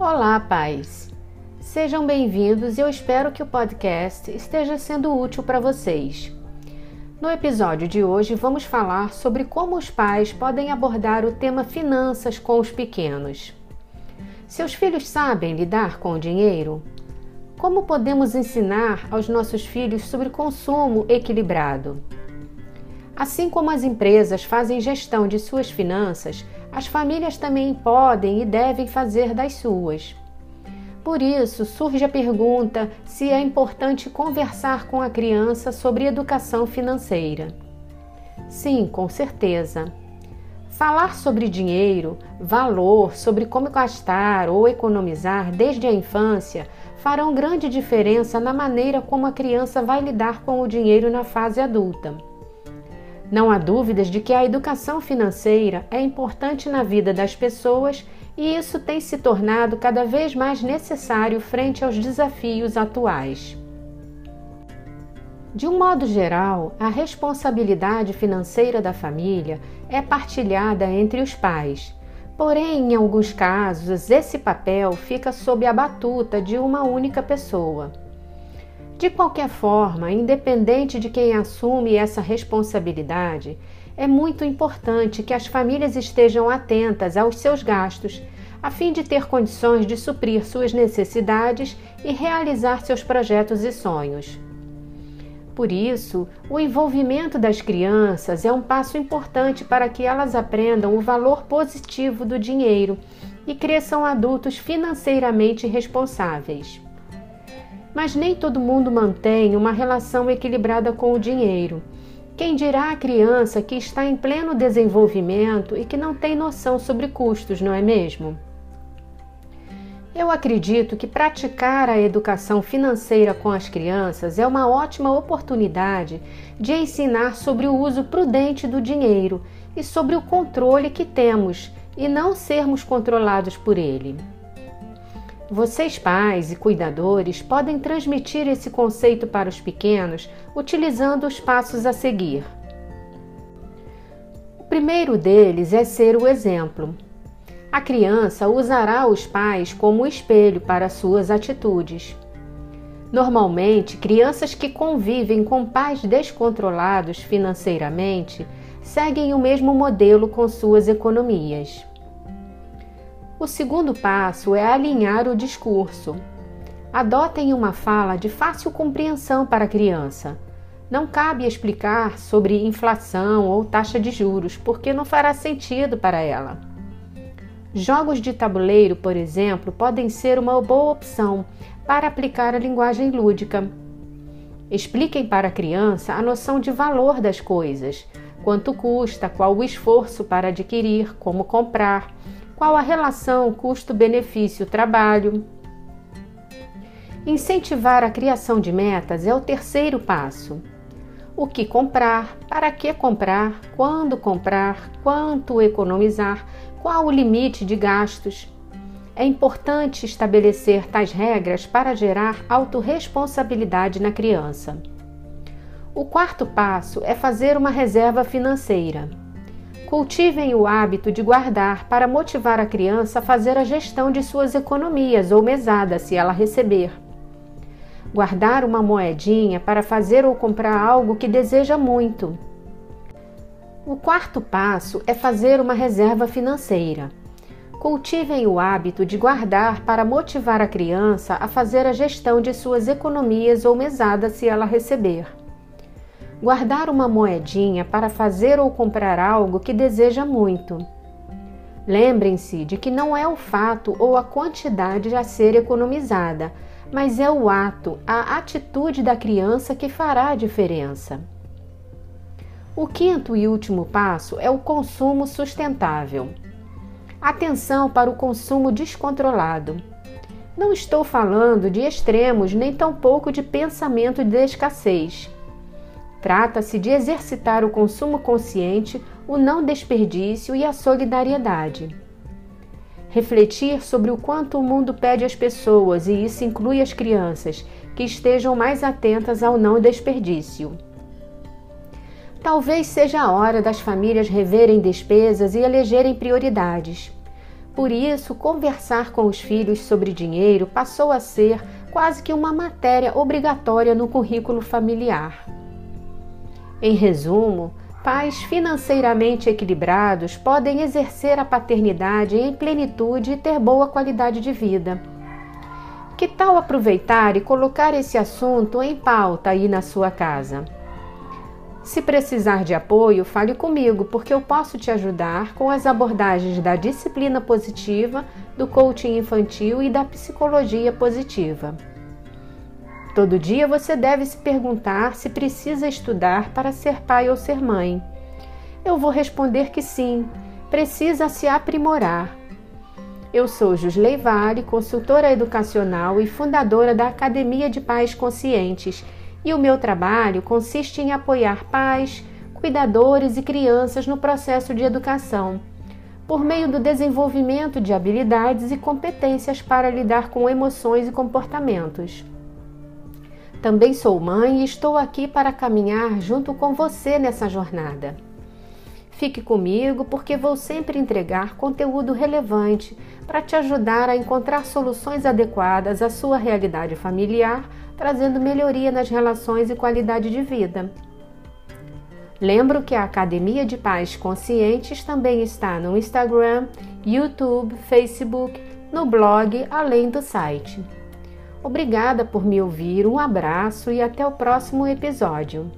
Olá, pais! Sejam bem-vindos e eu espero que o podcast esteja sendo útil para vocês. No episódio de hoje, vamos falar sobre como os pais podem abordar o tema finanças com os pequenos. Seus filhos sabem lidar com o dinheiro? Como podemos ensinar aos nossos filhos sobre consumo equilibrado? Assim como as empresas fazem gestão de suas finanças, as famílias também podem e devem fazer das suas. Por isso, surge a pergunta se é importante conversar com a criança sobre educação financeira. Sim, com certeza. Falar sobre dinheiro, valor, sobre como gastar ou economizar desde a infância farão grande diferença na maneira como a criança vai lidar com o dinheiro na fase adulta. Não há dúvidas de que a educação financeira é importante na vida das pessoas e isso tem se tornado cada vez mais necessário frente aos desafios atuais. De um modo geral, a responsabilidade financeira da família é partilhada entre os pais. Porém, em alguns casos, esse papel fica sob a batuta de uma única pessoa. De qualquer forma, independente de quem assume essa responsabilidade, é muito importante que as famílias estejam atentas aos seus gastos, a fim de ter condições de suprir suas necessidades e realizar seus projetos e sonhos. Por isso, o envolvimento das crianças é um passo importante para que elas aprendam o valor positivo do dinheiro e cresçam adultos financeiramente responsáveis mas nem todo mundo mantém uma relação equilibrada com o dinheiro. Quem dirá a criança que está em pleno desenvolvimento e que não tem noção sobre custos, não é mesmo? Eu acredito que praticar a educação financeira com as crianças é uma ótima oportunidade de ensinar sobre o uso prudente do dinheiro e sobre o controle que temos e não sermos controlados por ele. Vocês, pais e cuidadores, podem transmitir esse conceito para os pequenos utilizando os passos a seguir. O primeiro deles é ser o exemplo. A criança usará os pais como espelho para suas atitudes. Normalmente, crianças que convivem com pais descontrolados financeiramente seguem o mesmo modelo com suas economias. O segundo passo é alinhar o discurso. Adotem uma fala de fácil compreensão para a criança. Não cabe explicar sobre inflação ou taxa de juros, porque não fará sentido para ela. Jogos de tabuleiro, por exemplo, podem ser uma boa opção para aplicar a linguagem lúdica. Expliquem para a criança a noção de valor das coisas, quanto custa, qual o esforço para adquirir, como comprar qual a relação custo-benefício-trabalho? Incentivar a criação de metas é o terceiro passo. O que comprar, para que comprar, quando comprar, quanto economizar, qual o limite de gastos. É importante estabelecer tais regras para gerar autorresponsabilidade na criança. O quarto passo é fazer uma reserva financeira. Cultivem o hábito de guardar para motivar a criança a fazer a gestão de suas economias ou mesada, se ela receber. Guardar uma moedinha para fazer ou comprar algo que deseja muito. O quarto passo é fazer uma reserva financeira. Cultivem o hábito de guardar para motivar a criança a fazer a gestão de suas economias ou mesada se ela receber guardar uma moedinha para fazer ou comprar algo que deseja muito. Lembrem-se de que não é o fato ou a quantidade a ser economizada, mas é o ato, a atitude da criança que fará a diferença. O quinto e último passo é o consumo sustentável. Atenção para o consumo descontrolado. Não estou falando de extremos nem tampouco de pensamento de escassez. Trata-se de exercitar o consumo consciente, o não desperdício e a solidariedade. Refletir sobre o quanto o mundo pede às pessoas, e isso inclui as crianças, que estejam mais atentas ao não desperdício. Talvez seja a hora das famílias reverem despesas e elegerem prioridades. Por isso, conversar com os filhos sobre dinheiro passou a ser quase que uma matéria obrigatória no currículo familiar. Em resumo, pais financeiramente equilibrados podem exercer a paternidade em plenitude e ter boa qualidade de vida. Que tal aproveitar e colocar esse assunto em pauta aí na sua casa? Se precisar de apoio, fale comigo, porque eu posso te ajudar com as abordagens da disciplina positiva, do coaching infantil e da psicologia positiva. Todo dia você deve se perguntar se precisa estudar para ser pai ou ser mãe. Eu vou responder que sim, precisa se aprimorar. Eu sou Jusley Vale, consultora educacional e fundadora da Academia de Pais Conscientes e o meu trabalho consiste em apoiar pais, cuidadores e crianças no processo de educação, por meio do desenvolvimento de habilidades e competências para lidar com emoções e comportamentos. Também sou mãe e estou aqui para caminhar junto com você nessa jornada. Fique comigo porque vou sempre entregar conteúdo relevante para te ajudar a encontrar soluções adequadas à sua realidade familiar trazendo melhoria nas relações e qualidade de vida. Lembro que a Academia de Pais Conscientes também está no Instagram, YouTube, Facebook, no blog, além do site. Obrigada por me ouvir, um abraço e até o próximo episódio.